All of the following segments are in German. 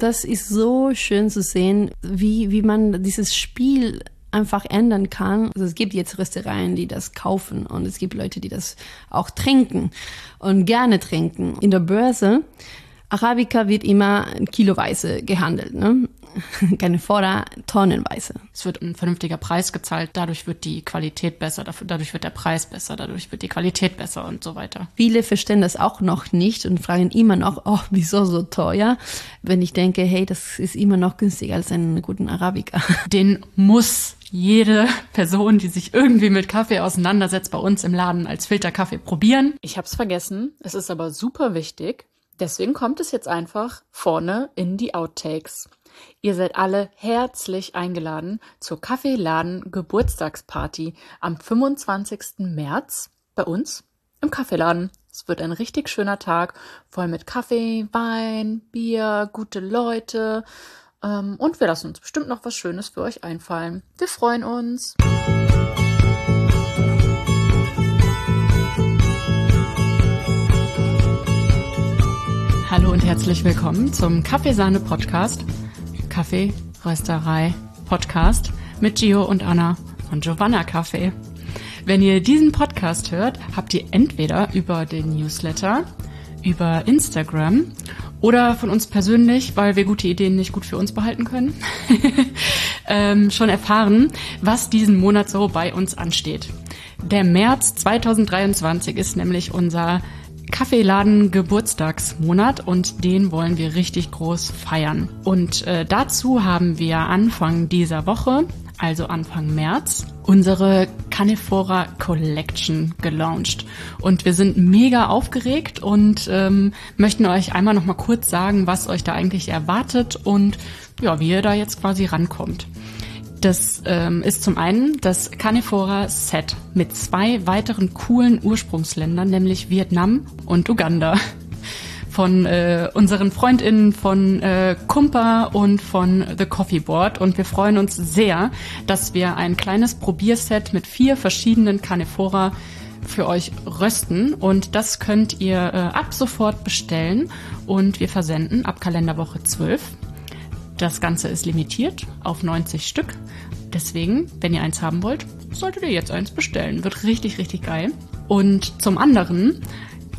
Das ist so schön zu sehen, wie, wie man dieses Spiel einfach ändern kann. Also es gibt jetzt Röstereien, die das kaufen und es gibt Leute, die das auch trinken und gerne trinken. In der Börse Arabica wird immer kiloweise gehandelt, ne? keine Vorder tonnenweise. Es wird ein vernünftiger Preis gezahlt, dadurch wird die Qualität besser, dadurch wird der Preis besser, dadurch wird die Qualität besser und so weiter. Viele verstehen das auch noch nicht und fragen immer noch, oh, wieso so teuer? Wenn ich denke, hey, das ist immer noch günstiger als einen guten Arabica. Den muss jede Person, die sich irgendwie mit Kaffee auseinandersetzt, bei uns im Laden als Filterkaffee probieren. Ich habe es vergessen, es ist aber super wichtig. Deswegen kommt es jetzt einfach vorne in die Outtakes. Ihr seid alle herzlich eingeladen zur Kaffeeladen Geburtstagsparty am 25. März bei uns im Kaffeeladen. Es wird ein richtig schöner Tag, voll mit Kaffee, Wein, Bier, gute Leute. Ähm, und wir lassen uns bestimmt noch was Schönes für euch einfallen. Wir freuen uns. Hallo und herzlich willkommen zum Kaffeesahne-Podcast, Kaffee, Rösterei, Podcast mit Gio und Anna von Giovanna Kaffee. Wenn ihr diesen Podcast hört, habt ihr entweder über den Newsletter, über Instagram oder von uns persönlich, weil wir gute Ideen nicht gut für uns behalten können, ähm, schon erfahren, was diesen Monat so bei uns ansteht. Der März 2023 ist nämlich unser Kaffeeladen Geburtstagsmonat und den wollen wir richtig groß feiern. Und äh, dazu haben wir Anfang dieser Woche, also Anfang März, unsere Canifora Collection gelauncht. Und wir sind mega aufgeregt und ähm, möchten euch einmal noch mal kurz sagen, was euch da eigentlich erwartet und ja, wie ihr da jetzt quasi rankommt. Das ähm, ist zum einen das Canifora Set mit zwei weiteren coolen Ursprungsländern, nämlich Vietnam und Uganda. Von äh, unseren FreundInnen von äh, Kumpa und von The Coffee Board. Und wir freuen uns sehr, dass wir ein kleines Probierset mit vier verschiedenen Canifora für euch rösten und das könnt ihr äh, ab sofort bestellen und wir versenden ab Kalenderwoche 12. Das Ganze ist limitiert auf 90 Stück. Deswegen, wenn ihr eins haben wollt, solltet ihr jetzt eins bestellen. Wird richtig, richtig geil. Und zum anderen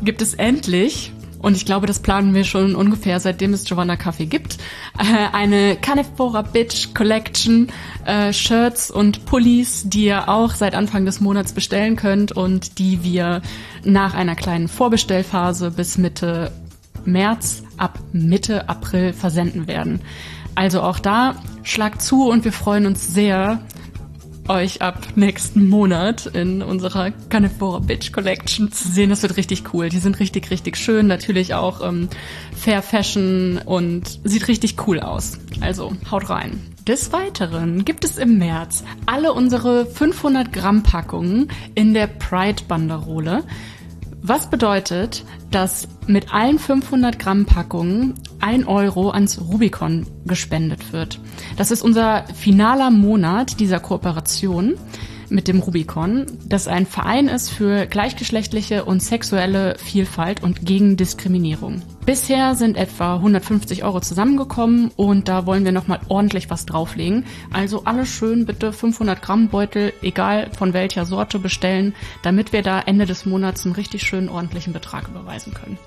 gibt es endlich, und ich glaube, das planen wir schon ungefähr seitdem es Giovanna Kaffee gibt, äh, eine Canifora Bitch Collection, äh, Shirts und Pullis, die ihr auch seit Anfang des Monats bestellen könnt und die wir nach einer kleinen Vorbestellphase bis Mitte März ab Mitte April versenden werden. Also auch da schlagt zu und wir freuen uns sehr, euch ab nächsten Monat in unserer Carnivore Bitch Collection zu sehen. Das wird richtig cool. Die sind richtig, richtig schön. Natürlich auch ähm, Fair Fashion und sieht richtig cool aus. Also haut rein. Des Weiteren gibt es im März alle unsere 500 Gramm Packungen in der Pride Banderole was bedeutet, dass mit allen 500 Gramm Packungen ein Euro ans Rubicon gespendet wird. Das ist unser finaler Monat dieser Kooperation mit dem Rubicon, das ein Verein ist für gleichgeschlechtliche und sexuelle Vielfalt und gegen Diskriminierung. Bisher sind etwa 150 Euro zusammengekommen und da wollen wir nochmal ordentlich was drauflegen. Also alle schön bitte 500 Gramm Beutel, egal von welcher Sorte bestellen, damit wir da Ende des Monats einen richtig schönen ordentlichen Betrag überweisen können.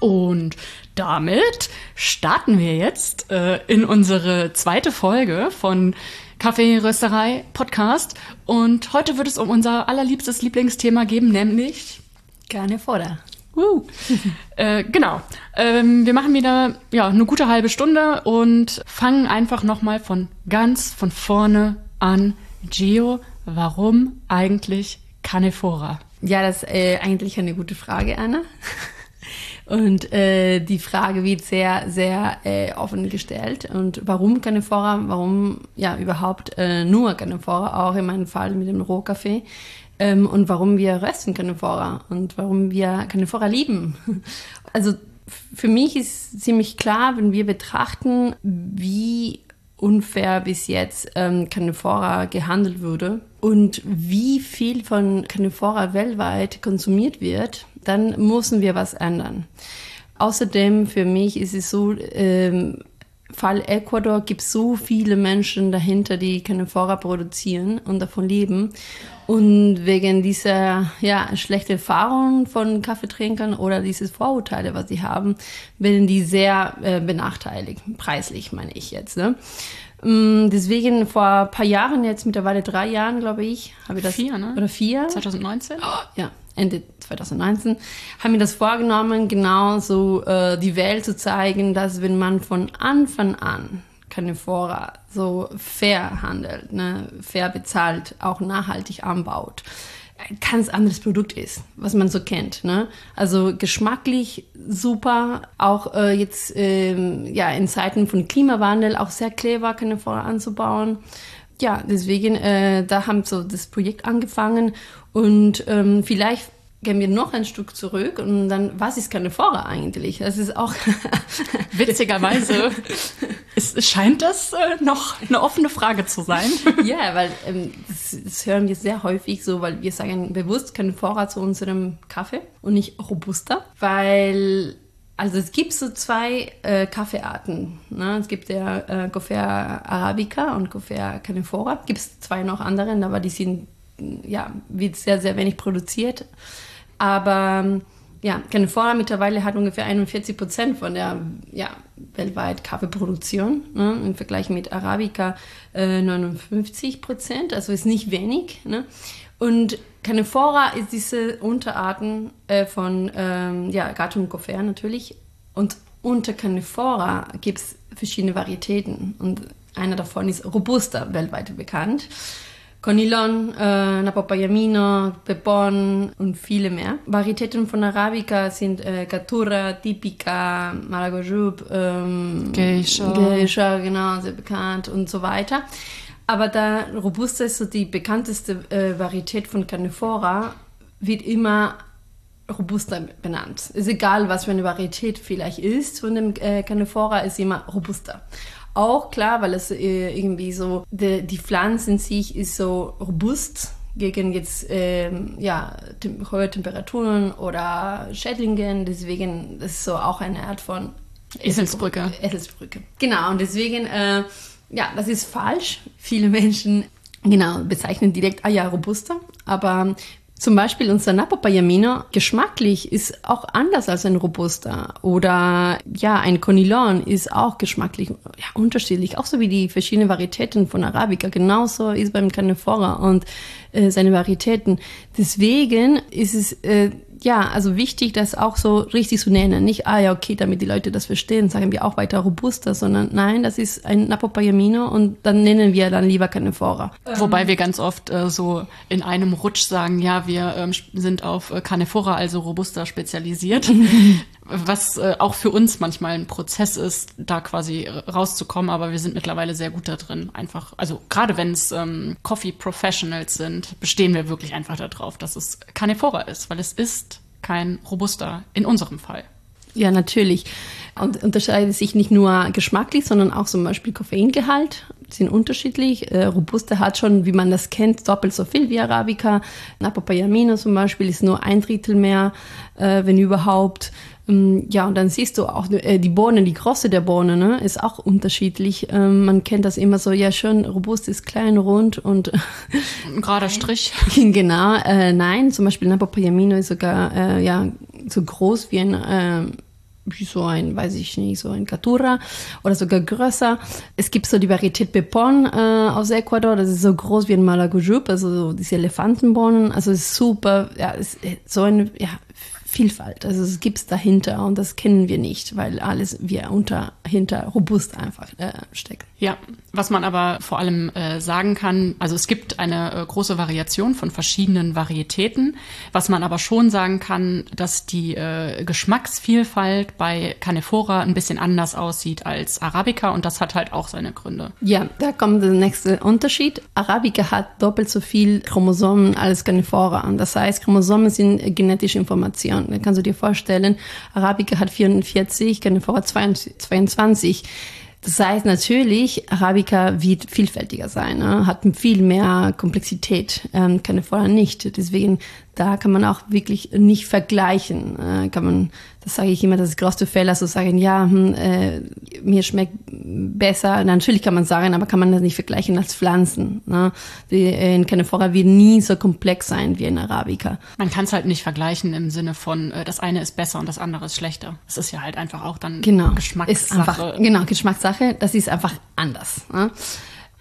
Und damit starten wir jetzt äh, in unsere zweite Folge von Kaffeerösterei Podcast. Und heute wird es um unser allerliebstes Lieblingsthema geben, nämlich Gerne Vorder. Uh. äh, genau. Ähm, wir machen wieder ja eine gute halbe Stunde und fangen einfach noch mal von ganz von vorne an. Gio, warum eigentlich Canefora? Ja, das ist äh, eigentlich eine gute Frage, Anna. Und äh, die Frage wird sehr, sehr äh, offen gestellt. Und warum Canefora? Warum ja überhaupt äh, nur Canefora? Auch in meinem Fall mit dem Rohkaffee. Ähm, und warum wir rösten Canefora und warum wir Canefora lieben. Also für mich ist ziemlich klar, wenn wir betrachten, wie unfair bis jetzt ähm, Canefora gehandelt wurde und wie viel von Canefora weltweit konsumiert wird, dann müssen wir was ändern. Außerdem für mich ist es so, ähm, Fall Ecuador gibt es so viele Menschen dahinter, die Canefora produzieren und davon leben. Und wegen dieser ja, schlechten Erfahrungen von Kaffeetrinkern oder dieses Vorurteile, was sie haben, werden die sehr äh, benachteiligt, preislich meine ich jetzt. Ne? Mm, deswegen vor ein paar Jahren, jetzt mittlerweile drei Jahren, glaube ich, habe ich das. Vier, ne? Oder vier? 2019? Ja, Ende 2019, haben wir das vorgenommen, genau so äh, die Welt zu zeigen, dass wenn man von Anfang an Carnivora so fair handelt, ne, fair bezahlt, auch nachhaltig anbaut, ein ganz anderes Produkt ist, was man so kennt. Ne? Also geschmacklich super, auch äh, jetzt ähm, ja in Zeiten von Klimawandel auch sehr clever Carnivora anzubauen. Ja, deswegen äh, da haben so das Projekt angefangen und ähm, vielleicht gehen wir noch ein Stück zurück und dann, was ist Carnivora eigentlich? Das ist auch witzigerweise es scheint das äh, noch eine offene Frage zu sein. ja, weil ähm, das, das, hören wir sehr häufig so, weil wir sagen bewusst Carnivora zu unserem Kaffee und nicht Robusta, weil also es gibt so zwei äh, Kaffeearten. Ne? Es gibt der äh, Coffea Arabica und Coffea Carnivora. Gibt es zwei noch anderen, aber die sind ja wird sehr sehr wenig produziert. Aber ja, California mittlerweile hat ungefähr 41 Prozent von der ja, weltweit Kaffeeproduktion. Ne? Im Vergleich mit Arabica äh, 59 Prozent, also ist nicht wenig. Ne? Und Canephora ist diese Unterarten äh, von ähm, ja, Gattung Coffea natürlich. Und unter Canephora gibt es verschiedene Varietäten. Und einer davon ist Robusta, weltweit bekannt. Conilon, äh, Napopayamino, Pepon und viele mehr. Varietäten von Arabica sind äh, Caturra, Tipica, Malagojub, ähm, Geisha. Geisha, genau, sehr bekannt und so weiter. Aber da Robusta ist so die bekannteste äh, Varietät von Canephora, wird immer Robusta benannt. Ist egal, was für eine Varietät vielleicht ist von dem äh, Canephora, ist immer Robusta auch klar, weil es äh, irgendwie so, die, die Pflanze in sich ist so robust gegen jetzt ähm, ja, tem hohe Temperaturen oder Schädlingen. Deswegen ist so auch eine Art von Eselsbrücke. Eselsbrücke. Genau, und deswegen, äh, ja, das ist falsch. Viele Menschen genau bezeichnen direkt, ah ja, robuster. Aber zum Beispiel unser Napo Payamino geschmacklich ist auch anders als ein Robusta oder ja, ein Conilon ist auch geschmacklich ja, unterschiedlich, auch so wie die verschiedenen Varietäten von Arabica. Genauso ist beim Canefora und äh, seine Varietäten. Deswegen ist es äh, ja, also wichtig, das auch so richtig zu nennen. Nicht, ah ja, okay, damit die Leute das verstehen, sagen wir auch weiter robuster, sondern nein, das ist ein Napopayamino und dann nennen wir dann lieber keine Fora. Wobei wir ganz oft äh, so in einem Rutsch sagen, ja, wir ähm, sind auf äh, Canefora, also robuster spezialisiert. was äh, auch für uns manchmal ein Prozess ist, da quasi rauszukommen, aber wir sind mittlerweile sehr gut da drin. Einfach, also gerade wenn es ähm, Coffee Professionals sind, bestehen wir wirklich einfach darauf, dass es Canefora ist, weil es ist kein Robuster in unserem Fall. Ja, natürlich. Und unterscheidet sich nicht nur geschmacklich, sondern auch zum Beispiel Koffeingehalt sind unterschiedlich. Äh, Robusta hat schon, wie man das kennt, doppelt so viel wie Arabica. Napopayamino zum Beispiel ist nur ein Drittel mehr, äh, wenn überhaupt. Ähm, ja, und dann siehst du auch äh, die Bohnen, die Größe der Bohnen ne, ist auch unterschiedlich. Ähm, man kennt das immer so, ja, schön robust ist klein, rund und ein gerader Strich. genau, äh, nein, zum Beispiel Napopayamino ist sogar äh, ja so groß wie ein äh, wie so ein, weiß ich nicht, so ein Catura oder sogar größer. Es gibt so die Varietät Pepon äh, aus Ecuador, das ist so groß wie ein Malagujub, also so diese Elefantenbohnen, also ist super, ja, ist so ein, ja, Vielfalt. Also es gibt es dahinter und das kennen wir nicht, weil alles wir unter hinter robust einfach äh, steckt. Ja, was man aber vor allem äh, sagen kann, also es gibt eine äh, große Variation von verschiedenen Varietäten. Was man aber schon sagen kann, dass die äh, Geschmacksvielfalt bei Canephora ein bisschen anders aussieht als Arabica und das hat halt auch seine Gründe. Ja, da kommt der nächste Unterschied. Arabica hat doppelt so viel Chromosomen als Canephora. Das heißt, Chromosomen sind genetische Informationen. Da kannst du dir vorstellen, Arabica hat 44, Canephora 22. Das heißt natürlich, Arabica wird vielfältiger sein, ne? hat viel mehr Komplexität, ähm, keine Vorher nicht. Deswegen da kann man auch wirklich nicht vergleichen. Äh, kann man, das sage ich immer, das ist größte Fehler, so sagen, ja, hm, äh, mir schmeckt besser. Natürlich kann man sagen, aber kann man das nicht vergleichen als Pflanzen. Ne? Die, äh, in Canephora wird nie so komplex sein wie in Arabica. Man kann es halt nicht vergleichen im Sinne von, äh, das eine ist besser und das andere ist schlechter. Es ist ja halt einfach auch dann genau. Geschmackssache. Ist einfach, genau, Geschmackssache. Das ist einfach anders. Ne?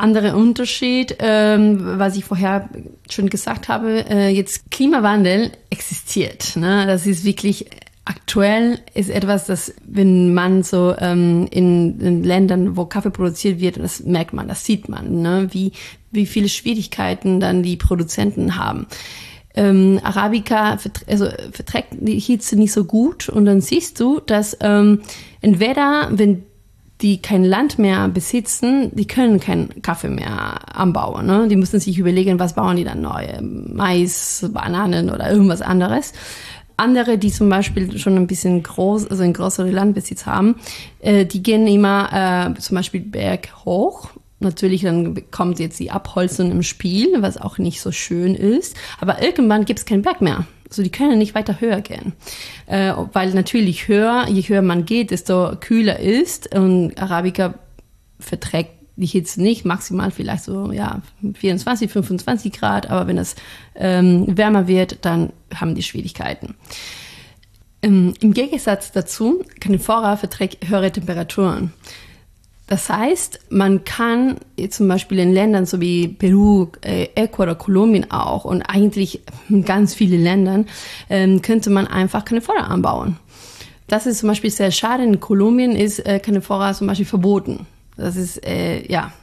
Andere Unterschied, ähm, was ich vorher schon gesagt habe, äh, jetzt Klimawandel existiert. Ne? Das ist wirklich aktuell ist etwas, das, wenn man so ähm, in, in Ländern, wo Kaffee produziert wird, das merkt man, das sieht man, ne? wie, wie viele Schwierigkeiten dann die Produzenten haben. Ähm, Arabica vertr also verträgt die Hitze nicht so gut und dann siehst du, dass ähm, entweder, wenn die kein Land mehr besitzen, die können keinen Kaffee mehr anbauen. Ne? Die müssen sich überlegen, was bauen die dann neu? Mais, Bananen oder irgendwas anderes. Andere, die zum Beispiel schon ein bisschen groß, also einen größeren Landbesitz haben, äh, die gehen immer äh, zum Beispiel Berg hoch. Natürlich, dann kommt jetzt die Abholzung im Spiel, was auch nicht so schön ist. Aber irgendwann gibt es keinen Berg mehr. Also die können nicht weiter höher gehen. Äh, weil natürlich höher, je höher man geht, desto kühler ist. Und Arabica verträgt die Hitze nicht, maximal vielleicht so ja 24, 25 Grad, aber wenn es ähm, wärmer wird, dann haben die Schwierigkeiten. Ähm, Im Gegensatz dazu, Canifora verträgt höhere Temperaturen. Das heißt, man kann zum Beispiel in Ländern so wie Peru, äh, Ecuador, Kolumbien auch und eigentlich ganz viele Ländern ähm, könnte man einfach Canephora anbauen. Das ist zum Beispiel sehr schade. In Kolumbien ist äh, Canephora zum Beispiel verboten. Das ist, äh, ja,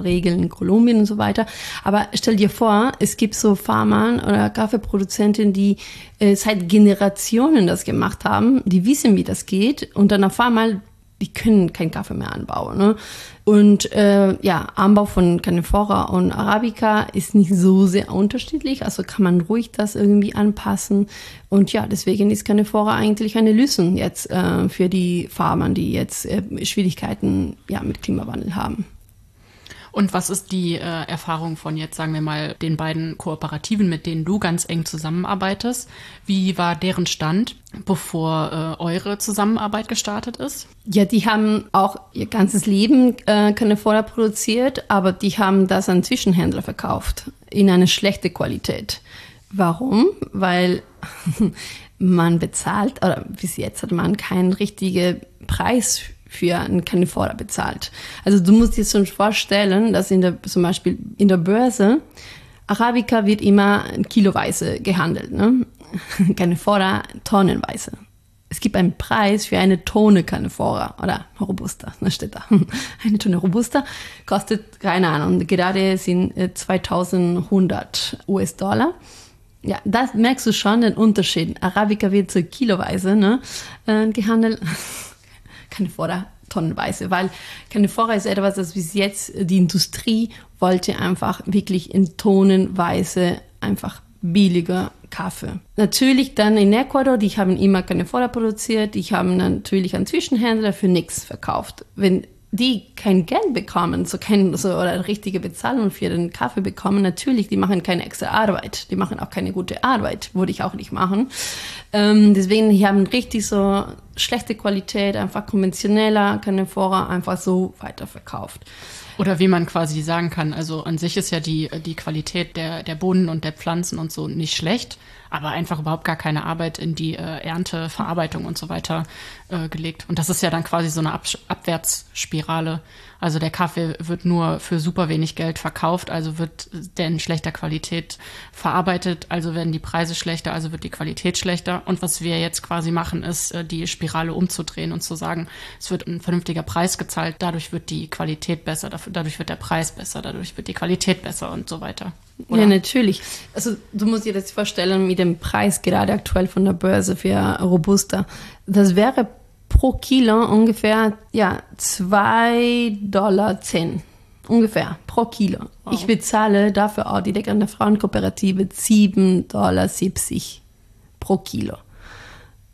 Regeln in Kolumbien und so weiter. Aber stell dir vor, es gibt so Farmer oder Kaffeeproduzenten, die äh, seit Generationen das gemacht haben, die wissen, wie das geht und dann auf einmal die können keinen Kaffee mehr anbauen. Ne? Und äh, ja, Anbau von Canephora und Arabica ist nicht so sehr unterschiedlich, also kann man ruhig das irgendwie anpassen. Und ja, deswegen ist Canephora eigentlich eine Lösung jetzt äh, für die Farmer, die jetzt äh, Schwierigkeiten ja, mit Klimawandel haben. Und was ist die äh, Erfahrung von jetzt, sagen wir mal, den beiden Kooperativen, mit denen du ganz eng zusammenarbeitest? Wie war deren Stand, bevor äh, eure Zusammenarbeit gestartet ist? Ja, die haben auch ihr ganzes Leben äh, keine Vorder produziert, aber die haben das an Zwischenhändler verkauft in eine schlechte Qualität. Warum? Weil man bezahlt, oder bis jetzt hat man keinen richtigen Preis für einen Canifora bezahlt. Also du musst dir schon vorstellen, dass in der, zum Beispiel in der Börse Arabica wird immer kiloweise gehandelt, ne? Canifora tonnenweise. Es gibt einen Preis für eine Tone Canifora oder Robusta, da steht da. Eine Tonne Robusta kostet, keine Ahnung, gerade sind 2100 äh, US-Dollar. Ja, das merkst du schon den Unterschied. Arabica wird so kiloweise ne, äh, gehandelt. keine Vorder tonnenweise, weil Vorder ist etwas, das bis jetzt die Industrie wollte einfach wirklich in tonnenweise einfach billiger Kaffee. Natürlich dann in Ecuador, die haben immer Vorder produziert, die haben natürlich an Zwischenhändler für nichts verkauft. Wenn die kein Geld bekommen, so kein so oder richtige Bezahlung für den Kaffee bekommen, natürlich, die machen keine extra Arbeit, die machen auch keine gute Arbeit, würde ich auch nicht machen. Ähm, deswegen, die haben richtig so schlechte Qualität, einfach konventioneller, keine Vorrat, einfach so weiterverkauft. Oder wie man quasi sagen kann, also an sich ist ja die, die Qualität der, der Bohnen und der Pflanzen und so nicht schlecht aber einfach überhaupt gar keine Arbeit in die äh, Ernte, Verarbeitung und so weiter äh, gelegt. Und das ist ja dann quasi so eine Ab Abwärtsspirale. Also der Kaffee wird nur für super wenig Geld verkauft, also wird der in schlechter Qualität verarbeitet, also werden die Preise schlechter, also wird die Qualität schlechter. Und was wir jetzt quasi machen, ist äh, die Spirale umzudrehen und zu sagen, es wird ein vernünftiger Preis gezahlt, dadurch wird die Qualität besser, dadurch wird der Preis besser, dadurch wird die Qualität besser und so weiter. Oder? Ja, natürlich. Also du musst dir das vorstellen mit dem Preis gerade aktuell von der Börse für Robusta. Das wäre pro Kilo ungefähr ja, 2,10 Dollar. Ungefähr pro Kilo. Wow. Ich bezahle dafür auch direkt an der Frauenkooperative 7,70 Dollar pro Kilo.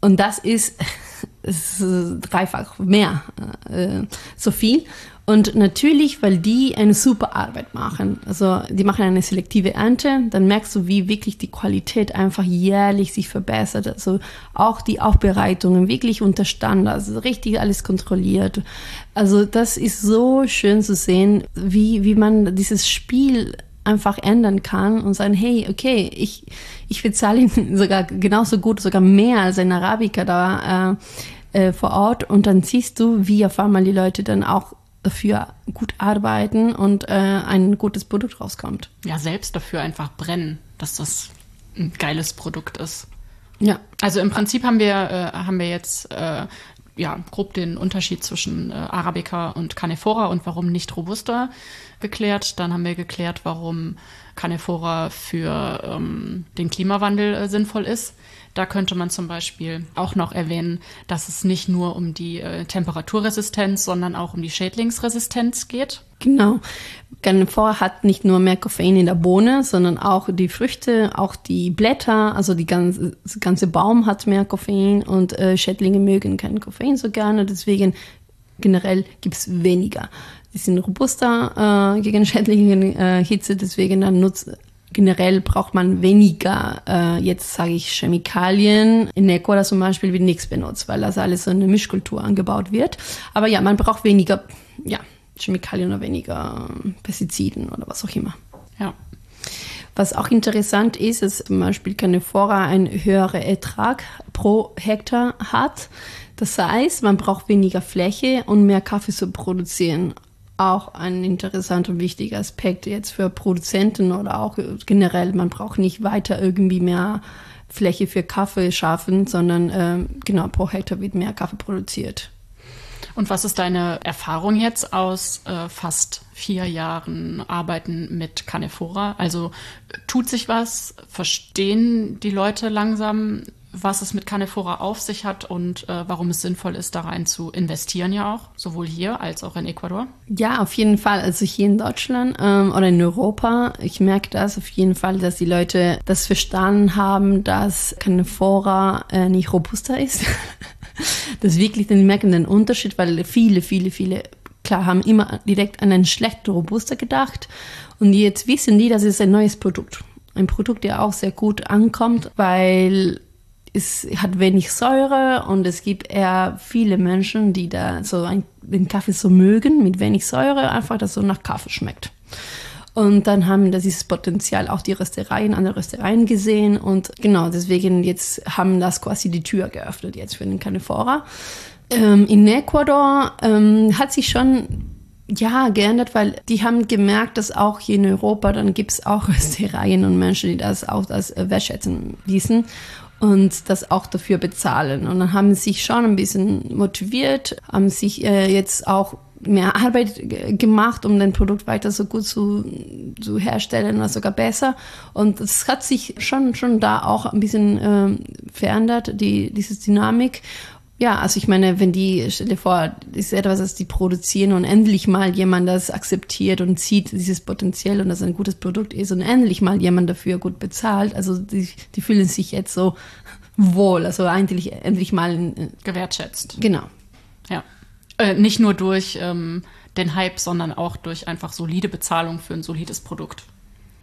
Und das ist ist dreifach mehr äh, so viel. Und natürlich, weil die eine super Arbeit machen. Also die machen eine selektive Ernte, dann merkst du, wie wirklich die Qualität einfach jährlich sich verbessert. Also auch die Aufbereitungen wirklich unter Standards, also richtig alles kontrolliert. Also das ist so schön zu sehen, wie, wie man dieses Spiel einfach ändern kann und sagen, hey, okay, ich, ich bezahle ihn sogar genauso gut, sogar mehr als ein Arabica da äh, äh, vor Ort und dann siehst du, wie auf einmal die Leute dann auch dafür gut arbeiten und äh, ein gutes Produkt rauskommt. Ja, selbst dafür einfach brennen, dass das ein geiles Produkt ist. Ja. Also im Prinzip haben wir, äh, haben wir jetzt äh, ja, grob den Unterschied zwischen äh, Arabica und Canefora und warum nicht Robusta geklärt. Dann haben wir geklärt, warum Canefora für ähm, den Klimawandel äh, sinnvoll ist. Da könnte man zum Beispiel auch noch erwähnen, dass es nicht nur um die äh, Temperaturresistenz, sondern auch um die Schädlingsresistenz geht. Genau. Carnivore hat nicht nur mehr Koffein in der Bohne, sondern auch die Früchte, auch die Blätter, also die ganze, das ganze Baum hat mehr Koffein und äh, Schädlinge mögen kein Koffein so gerne, deswegen generell gibt es weniger. Die sind robuster äh, gegen schädliche äh, Hitze, deswegen dann nutzt Generell braucht man weniger, äh, jetzt sage ich Chemikalien. In Ecuador zum Beispiel wird nichts benutzt, weil das alles so eine Mischkultur angebaut wird. Aber ja, man braucht weniger ja, Chemikalien oder weniger Pestiziden oder was auch immer. Ja. Was auch interessant ist, ist zum Beispiel Canefora einen höheren Ertrag pro Hektar hat. Das heißt, man braucht weniger Fläche und mehr Kaffee zu produzieren auch ein interessanter und wichtiger Aspekt jetzt für Produzenten oder auch generell. Man braucht nicht weiter irgendwie mehr Fläche für Kaffee schaffen, sondern äh, genau pro Hektar wird mehr Kaffee produziert. Und was ist deine Erfahrung jetzt aus äh, fast vier Jahren Arbeiten mit Canefora? Also tut sich was? Verstehen die Leute langsam, was es mit Canefora auf sich hat und äh, warum es sinnvoll ist, da rein zu investieren ja auch, sowohl hier als auch in Ecuador? Ja, auf jeden Fall. Also hier in Deutschland ähm, oder in Europa, ich merke das auf jeden Fall, dass die Leute das verstanden haben, dass Canefora äh, nicht robuster ist. das wirklich, die merken den Unterschied, weil viele, viele, viele, klar, haben immer direkt an einen schlechten Robuster gedacht und jetzt wissen die, das ist ein neues Produkt ein Produkt, der auch sehr gut ankommt, weil es hat wenig Säure und es gibt eher viele Menschen, die da so ein, den Kaffee so mögen, mit wenig Säure, einfach, dass so nach Kaffee schmeckt. Und dann haben das dieses Potenzial auch die Röstereien, andere Röstereien gesehen und genau, deswegen jetzt haben das quasi die Tür geöffnet jetzt für den Canefora. Ähm, in Ecuador ähm, hat sich schon ja, geändert, weil die haben gemerkt, dass auch hier in Europa, dann gibt es auch Röstereien und Menschen, die das auch als äh, wertschätzen wissen und das auch dafür bezahlen. Und dann haben sie sich schon ein bisschen motiviert, haben sich äh, jetzt auch mehr Arbeit gemacht, um den Produkt weiter so gut zu, zu herstellen oder sogar besser. Und es hat sich schon, schon da auch ein bisschen äh, verändert, die, diese Dynamik. Ja, also ich meine, wenn die, stell dir vor, ist etwas, das die produzieren und endlich mal jemand das akzeptiert und sieht dieses Potenzial und das ein gutes Produkt ist und endlich mal jemand dafür gut bezahlt. Also die, die fühlen sich jetzt so wohl, also endlich, endlich mal äh, gewertschätzt. Genau. Ja. Äh, nicht nur durch ähm, den Hype, sondern auch durch einfach solide Bezahlung für ein solides Produkt.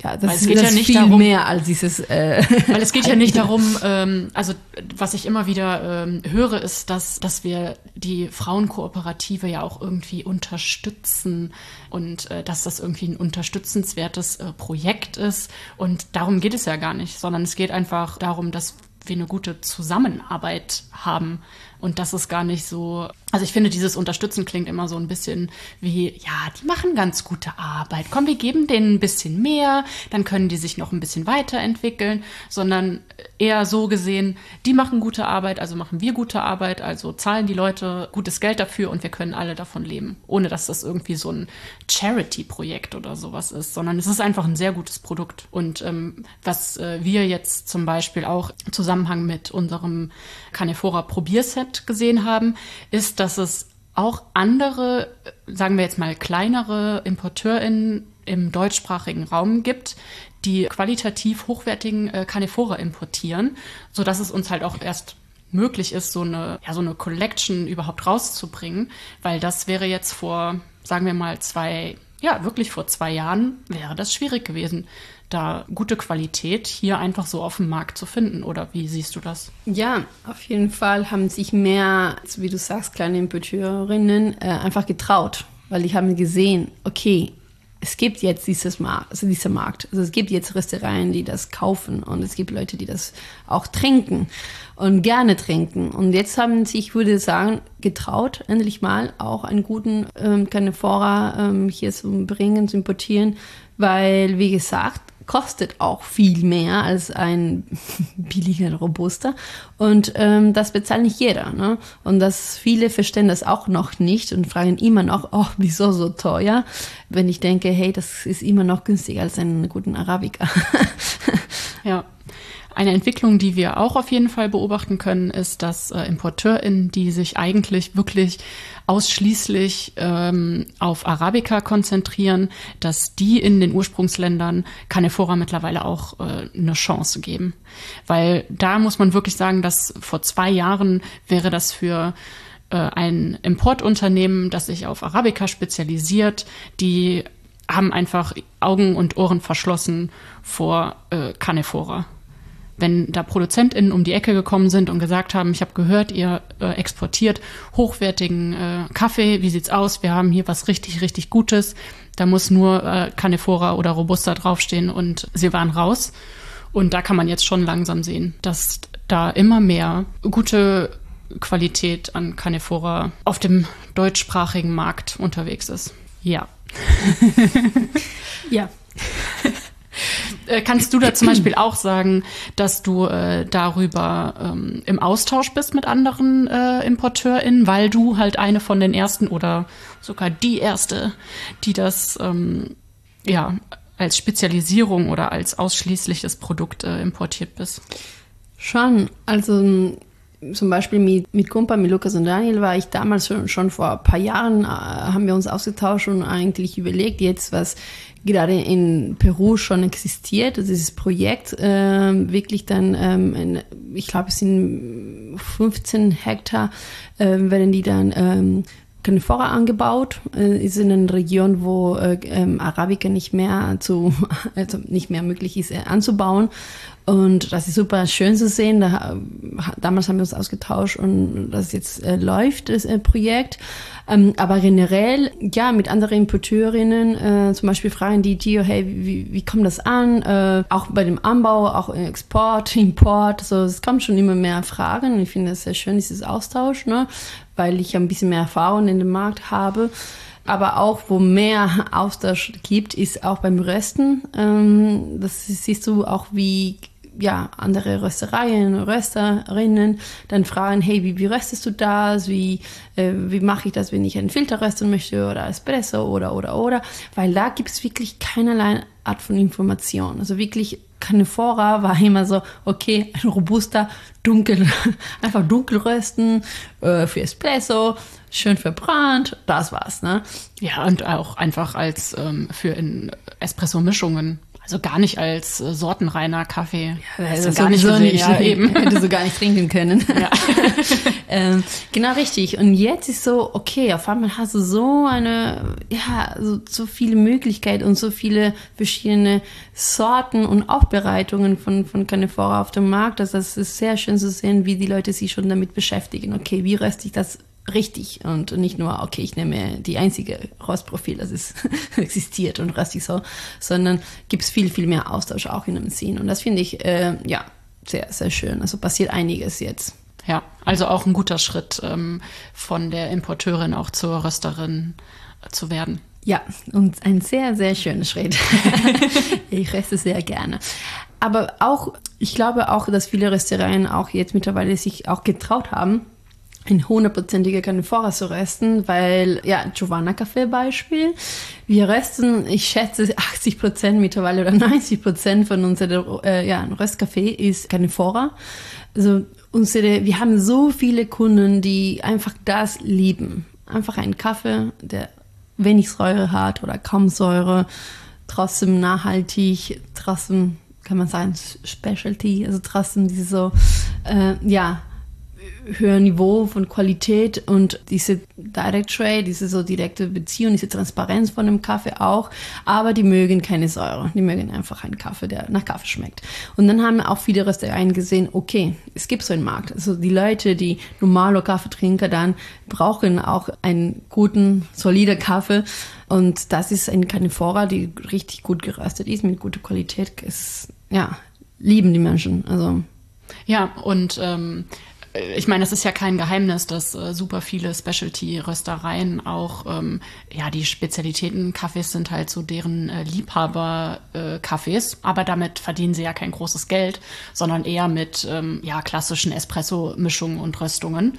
Ja, das, es geht das ja nicht viel darum, mehr als dieses. Äh, weil es geht ja nicht darum, ähm, also was ich immer wieder ähm, höre, ist, dass, dass wir die Frauenkooperative ja auch irgendwie unterstützen und äh, dass das irgendwie ein unterstützenswertes äh, Projekt ist. Und darum geht es ja gar nicht, sondern es geht einfach darum, dass wir eine gute Zusammenarbeit haben und das ist gar nicht so. Also ich finde, dieses Unterstützen klingt immer so ein bisschen wie, ja, die machen ganz gute Arbeit. Komm, wir geben denen ein bisschen mehr, dann können die sich noch ein bisschen weiterentwickeln, sondern eher so gesehen, die machen gute Arbeit, also machen wir gute Arbeit, also zahlen die Leute gutes Geld dafür und wir können alle davon leben, ohne dass das irgendwie so ein Charity-Projekt oder sowas ist, sondern es ist einfach ein sehr gutes Produkt. Und ähm, was äh, wir jetzt zum Beispiel auch im Zusammenhang mit unserem Canefora Probierset gesehen haben, ist, dass es auch andere, sagen wir jetzt mal kleinere ImporteurInnen im deutschsprachigen Raum gibt, die qualitativ hochwertigen äh, Carnivore importieren, sodass es uns halt auch erst möglich ist, so eine, ja, so eine Collection überhaupt rauszubringen, weil das wäre jetzt vor, sagen wir mal, zwei, ja, wirklich vor zwei Jahren wäre das schwierig gewesen, da gute Qualität hier einfach so auf dem Markt zu finden. Oder wie siehst du das? Ja, auf jeden Fall haben sich mehr, wie du sagst, kleine Importeurinnen äh, einfach getraut, weil die haben gesehen, okay, es gibt jetzt dieses Markt, also dieser Markt. Also es gibt jetzt Röstereien, die das kaufen und es gibt Leute, die das auch trinken und gerne trinken. Und jetzt haben sich, ich würde sagen, getraut, endlich mal auch einen guten ähm, Canefora ähm, hier zu bringen, zu importieren, weil, wie gesagt, kostet auch viel mehr als ein billiger Robuster. Und ähm, das bezahlt nicht jeder. Ne? Und das viele verstehen das auch noch nicht und fragen immer noch, oh, wieso so teuer? Wenn ich denke, hey, das ist immer noch günstiger als einen guten Arabica. ja. Eine Entwicklung, die wir auch auf jeden Fall beobachten können, ist, dass äh, ImporteurInnen, die sich eigentlich wirklich ausschließlich ähm, auf Arabica konzentrieren, dass die in den Ursprungsländern Canephora mittlerweile auch äh, eine Chance geben. Weil da muss man wirklich sagen, dass vor zwei Jahren wäre das für äh, ein Importunternehmen, das sich auf Arabica spezialisiert, die haben einfach Augen und Ohren verschlossen vor äh, Canephora wenn da ProduzentInnen um die Ecke gekommen sind und gesagt haben, ich habe gehört, ihr äh, exportiert hochwertigen äh, Kaffee, wie sieht's aus? Wir haben hier was richtig, richtig Gutes. Da muss nur äh, Canefora oder Robusta draufstehen und sie waren raus. Und da kann man jetzt schon langsam sehen, dass da immer mehr gute Qualität an Canefora auf dem deutschsprachigen Markt unterwegs ist. Ja. ja. Äh, kannst du da zum Beispiel auch sagen, dass du äh, darüber ähm, im Austausch bist mit anderen äh, ImporteurInnen, weil du halt eine von den ersten oder sogar die erste, die das ähm, ja als Spezialisierung oder als ausschließliches Produkt äh, importiert bist? Schon. Also zum Beispiel mit, mit Kumpa, mit Lukas und Daniel war ich damals schon, schon vor ein paar Jahren, äh, haben wir uns ausgetauscht und eigentlich überlegt, jetzt was gerade in Peru schon existiert, also dieses Projekt äh, wirklich dann, ähm, in, ich glaube es sind 15 Hektar, äh, werden die dann ähm, Canifora angebaut, äh, ist in einer Region, wo äh, ähm, Arabica nicht mehr zu, also nicht mehr möglich ist äh, anzubauen. Und das ist super schön zu sehen. Da, damals haben wir uns ausgetauscht und das jetzt äh, läuft, das äh, Projekt. Ähm, aber generell, ja, mit anderen Importeurinnen, äh, zum Beispiel fragen die Gio, hey, wie, wie kommt das an? Auch bei dem Anbau, auch Export, Import, so, es kommen schon immer mehr Fragen. Ich finde das sehr schön, dieses Austausch, ne? Weil ich ein bisschen mehr Erfahrung in dem Markt habe. Aber auch, wo mehr Austausch gibt, ist auch beim Rösten. Ähm, das siehst du auch, wie ja, andere Röstereien, Rösterinnen dann fragen, hey, wie, wie röstest du das? Wie, äh, wie mache ich das, wenn ich einen Filter rösten möchte oder Espresso oder, oder, oder? Weil da gibt es wirklich keinerlei Art von Information. Also wirklich Canefora war immer so, okay, ein robuster, dunkel, einfach dunkel rösten äh, für Espresso, schön verbrannt, das war's, ne? Ja, und auch einfach als ähm, für Espresso-Mischungen also gar nicht als äh, sortenreiner Kaffee. Ja, also gar nicht, gesehen, nicht ja, eben. Hätte so gar nicht trinken können. Ja. ähm, genau richtig. Und jetzt ist so, okay, auf einmal hast du so eine, ja, so, so viele Möglichkeiten und so viele verschiedene Sorten und Aufbereitungen von, von Canefora auf dem Markt. Also das ist sehr schön zu sehen, wie die Leute sich schon damit beschäftigen. Okay, wie röste ich das richtig und nicht nur, okay, ich nehme die einzige Rostprofil, das ist, existiert und so, sondern gibt es viel, viel mehr Austausch auch in dem Scene. Und das finde ich, äh, ja, sehr, sehr schön. Also passiert einiges jetzt. Ja, also auch ein guter Schritt ähm, von der Importeurin auch zur Rösterin äh, zu werden. Ja, und ein sehr, sehr schöner Schritt. ich reste sehr gerne. Aber auch, ich glaube auch, dass viele Röstereien auch jetzt mittlerweile sich auch getraut haben, ein hundertprozentiger Canefora zu rösten, weil, ja, Giovanna Kaffee Beispiel. Wir rösten, ich schätze, 80 Prozent mittlerweile oder 90 Prozent von unserem äh, ja, Röstkaffee ist Canefora. Also unsere, wir haben so viele Kunden, die einfach das lieben. Einfach einen Kaffee, der wenig Säure hat oder kaum Säure, trotzdem nachhaltig, trotzdem kann man sagen Specialty, also trotzdem diese so, äh, ja, höheren Niveau von Qualität und diese Direct Trade, diese so direkte Beziehung, diese Transparenz von dem Kaffee auch. Aber die mögen keine Säure. Die mögen einfach einen Kaffee, der nach Kaffee schmeckt. Und dann haben auch viele Röstereien gesehen, okay, es gibt so einen Markt. Also die Leute, die normale Kaffeetrinker dann brauchen auch einen guten, soliden Kaffee. Und das ist eine Canifora, die richtig gut geröstet ist, mit guter Qualität. Es, ja, lieben die Menschen. Also ja, und ähm, ich meine, es ist ja kein Geheimnis, dass äh, super viele Specialty-Röstereien auch, ähm, ja, die Spezialitäten-Kaffees sind halt so deren äh, Liebhaber-Kaffees, äh, aber damit verdienen sie ja kein großes Geld, sondern eher mit, ähm, ja, klassischen Espresso-Mischungen und Röstungen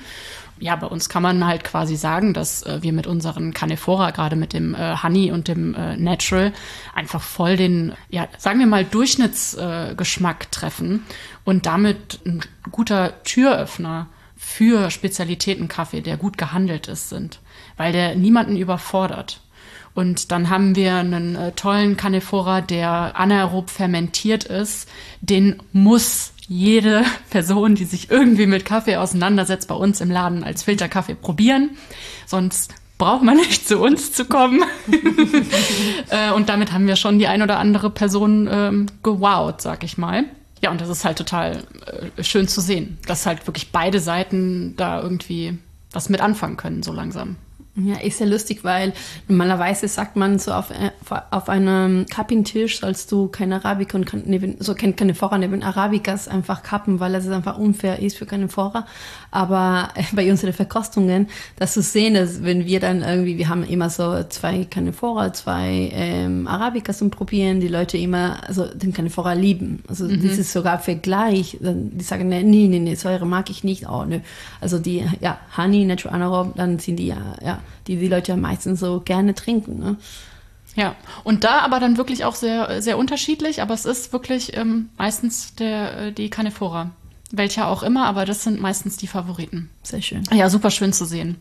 ja, bei uns kann man halt quasi sagen, dass äh, wir mit unseren Canefora, gerade mit dem äh, Honey und dem äh, Natural, einfach voll den, ja, sagen wir mal, Durchschnittsgeschmack äh, treffen und damit ein guter Türöffner für Spezialitätenkaffee, der gut gehandelt ist, sind, weil der niemanden überfordert. Und dann haben wir einen äh, tollen Canefora, der anaerob fermentiert ist. Den muss jede Person, die sich irgendwie mit Kaffee auseinandersetzt, bei uns im Laden als Filterkaffee probieren. Sonst braucht man nicht zu uns zu kommen. Äh, und damit haben wir schon die ein oder andere Person ähm, gewowt, sag ich mal. Ja, und das ist halt total äh, schön zu sehen, dass halt wirklich beide Seiten da irgendwie was mit anfangen können, so langsam. Ja, ist ja lustig, weil normalerweise sagt man so auf, äh, auf einem Cupping-Tisch sollst du keine Arabica und neben, so keine Vorrat neben Arabicas einfach kappen, weil es einfach unfair ist für keine Vorrat. Aber äh, bei unseren Verkostungen, dass du sehen, dass wenn wir dann irgendwie, wir haben immer so zwei Canefora, zwei ähm, Arabicas zum Probieren, die Leute immer, also den Canefora lieben. Also mhm. dieses sogar Vergleich, die sagen, nee, nee, nee, Säure mag ich nicht, oh, ne. Also die, ja, Honey, Natural Anaerob, dann sind die ja, ja, die die Leute ja meistens so gerne trinken, ne. Ja, und da aber dann wirklich auch sehr, sehr unterschiedlich, aber es ist wirklich ähm, meistens der, äh, die Canefora. Welcher auch immer, aber das sind meistens die Favoriten. Sehr schön. Ja, super schön zu sehen.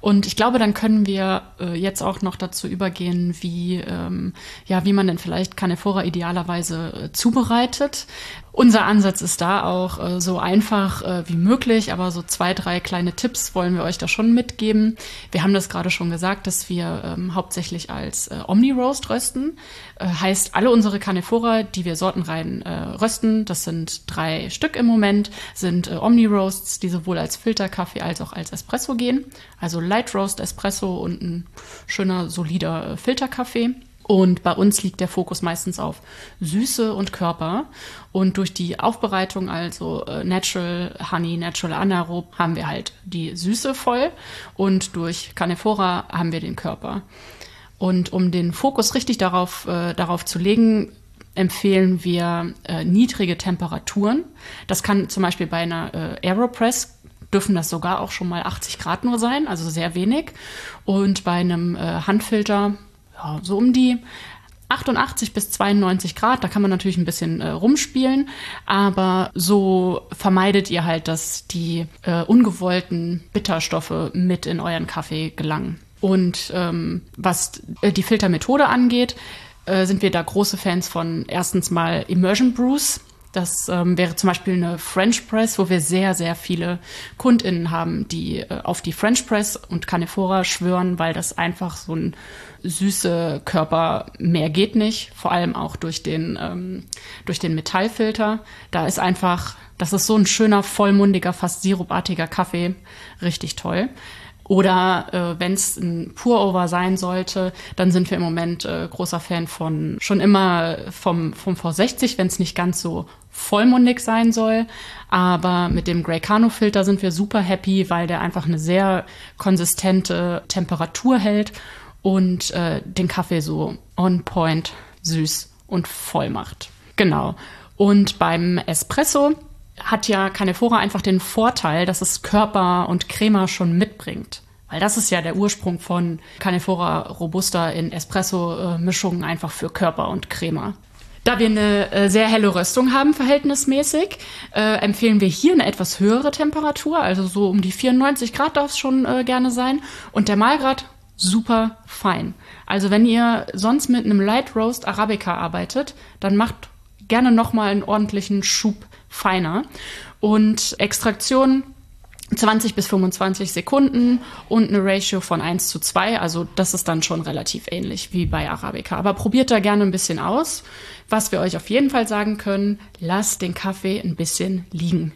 Und ich glaube, dann können wir äh, jetzt auch noch dazu übergehen, wie, ähm, ja, wie man denn vielleicht Canephora idealerweise äh, zubereitet. Unser Ansatz ist da auch äh, so einfach äh, wie möglich, aber so zwei, drei kleine Tipps wollen wir euch da schon mitgeben. Wir haben das gerade schon gesagt, dass wir ähm, hauptsächlich als äh, Omni-Roast rösten. Äh, heißt, alle unsere Canephora, die wir sortenrein äh, rösten, das sind drei Stück im Moment, sind äh, Omni-Roasts, die sowohl als Filterkaffee als auch als Espresso gehen. Also Light Roast Espresso und ein schöner, solider Filterkaffee. Und bei uns liegt der Fokus meistens auf Süße und Körper. Und durch die Aufbereitung, also äh, Natural Honey, Natural Anaerob, haben wir halt die Süße voll. Und durch Canephora haben wir den Körper. Und um den Fokus richtig darauf, äh, darauf zu legen, empfehlen wir äh, niedrige Temperaturen. Das kann zum Beispiel bei einer äh, Aeropress dürfen das sogar auch schon mal 80 Grad nur sein, also sehr wenig. Und bei einem äh, Handfilter ja, so um die 88 bis 92 Grad, da kann man natürlich ein bisschen äh, rumspielen, aber so vermeidet ihr halt, dass die äh, ungewollten Bitterstoffe mit in euren Kaffee gelangen. Und ähm, was äh, die Filtermethode angeht, äh, sind wir da große Fans von erstens mal Immersion Brews. Das ähm, wäre zum Beispiel eine French Press, wo wir sehr, sehr viele KundInnen haben, die äh, auf die French Press und Canephora schwören, weil das einfach so ein süße Körper mehr geht nicht, vor allem auch durch den, ähm, durch den Metallfilter. Da ist einfach, das ist so ein schöner, vollmundiger, fast sirupartiger Kaffee, richtig toll. Oder äh, wenn es ein Pour-Over sein sollte, dann sind wir im Moment äh, großer Fan von schon immer vom, vom V60, wenn es nicht ganz so vollmundig sein soll. Aber mit dem Grey Cano Filter sind wir super happy, weil der einfach eine sehr konsistente Temperatur hält und äh, den Kaffee so on point süß und voll macht. Genau. Und beim Espresso hat ja Canephora einfach den Vorteil, dass es Körper und Crema schon mitbringt. Weil das ist ja der Ursprung von Canephora Robusta in Espresso-Mischungen einfach für Körper und Crema. Da wir eine äh, sehr helle Röstung haben, verhältnismäßig, äh, empfehlen wir hier eine etwas höhere Temperatur, also so um die 94 Grad darf es schon äh, gerne sein. Und der Mahlgrad super fein. Also wenn ihr sonst mit einem Light Roast Arabica arbeitet, dann macht gerne nochmal einen ordentlichen Schub feiner. Und Extraktion 20 bis 25 Sekunden und eine Ratio von 1 zu 2. Also das ist dann schon relativ ähnlich wie bei Arabica. Aber probiert da gerne ein bisschen aus. Was wir euch auf jeden Fall sagen können, lasst den Kaffee ein bisschen liegen.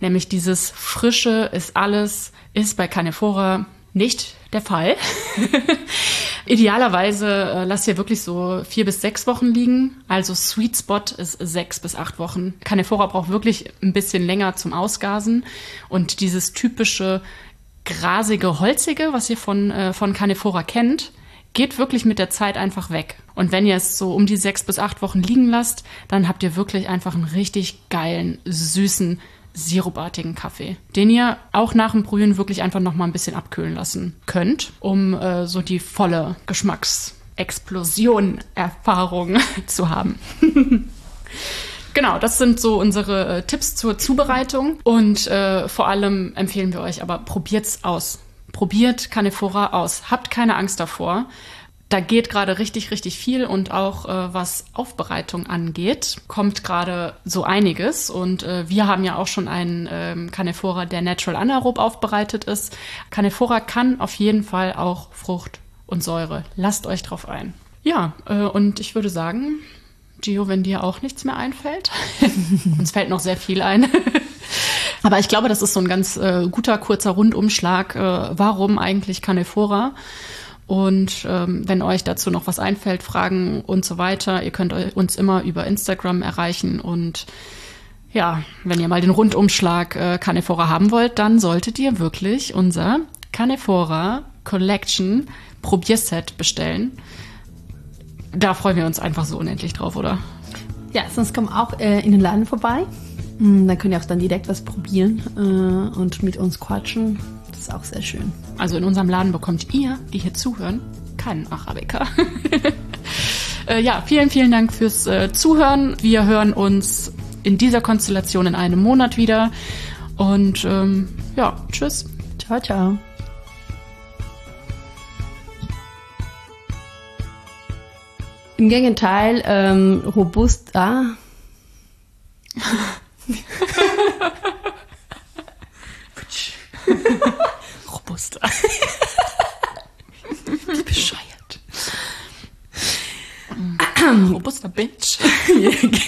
Nämlich dieses Frische ist alles, ist bei Canephora nicht der Fall. Idealerweise äh, lasst ihr wirklich so vier bis sechs Wochen liegen. Also Sweet Spot ist sechs bis acht Wochen. Canephora braucht wirklich ein bisschen länger zum Ausgasen. Und dieses typische grasige, holzige, was ihr von, äh, von Canephora kennt, geht wirklich mit der Zeit einfach weg. Und wenn ihr es so um die sechs bis acht Wochen liegen lasst, dann habt ihr wirklich einfach einen richtig geilen, süßen, sirupartigen Kaffee, den ihr auch nach dem Brühen wirklich einfach noch mal ein bisschen abkühlen lassen könnt, um äh, so die volle Geschmacksexplosion-Erfahrung zu haben. Genau, das sind so unsere äh, Tipps zur Zubereitung. Und äh, vor allem empfehlen wir euch aber, probiert's aus. Probiert Canephora aus. Habt keine Angst davor da geht gerade richtig, richtig viel und auch äh, was Aufbereitung angeht, kommt gerade so einiges. Und äh, wir haben ja auch schon einen ähm, Canephora, der natural anaerob aufbereitet ist. Canephora kann auf jeden Fall auch Frucht und Säure. Lasst euch drauf ein. Ja, äh, und ich würde sagen, Gio, wenn dir auch nichts mehr einfällt, uns fällt noch sehr viel ein. Aber ich glaube, das ist so ein ganz äh, guter, kurzer Rundumschlag. Äh, warum eigentlich Canephora? Und ähm, wenn euch dazu noch was einfällt, Fragen und so weiter, ihr könnt uns immer über Instagram erreichen. Und ja, wenn ihr mal den Rundumschlag äh, Canephora haben wollt, dann solltet ihr wirklich unser Canephora Collection Probierset bestellen. Da freuen wir uns einfach so unendlich drauf, oder? Ja, sonst kommt auch äh, in den Laden vorbei. Mm, dann könnt ihr auch dann direkt was probieren äh, und mit uns quatschen ist auch sehr schön. Also in unserem Laden bekommt ihr, die hier zuhören, keinen Arabica. äh, ja, vielen, vielen Dank fürs äh, Zuhören. Wir hören uns in dieser Konstellation in einem Monat wieder. Und ähm, ja, tschüss. Ciao, ciao. Im Gegenteil, ähm, robusta. Robuster. Wie bescheuert. Robuster Bitch.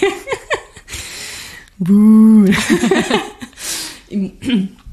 Buh.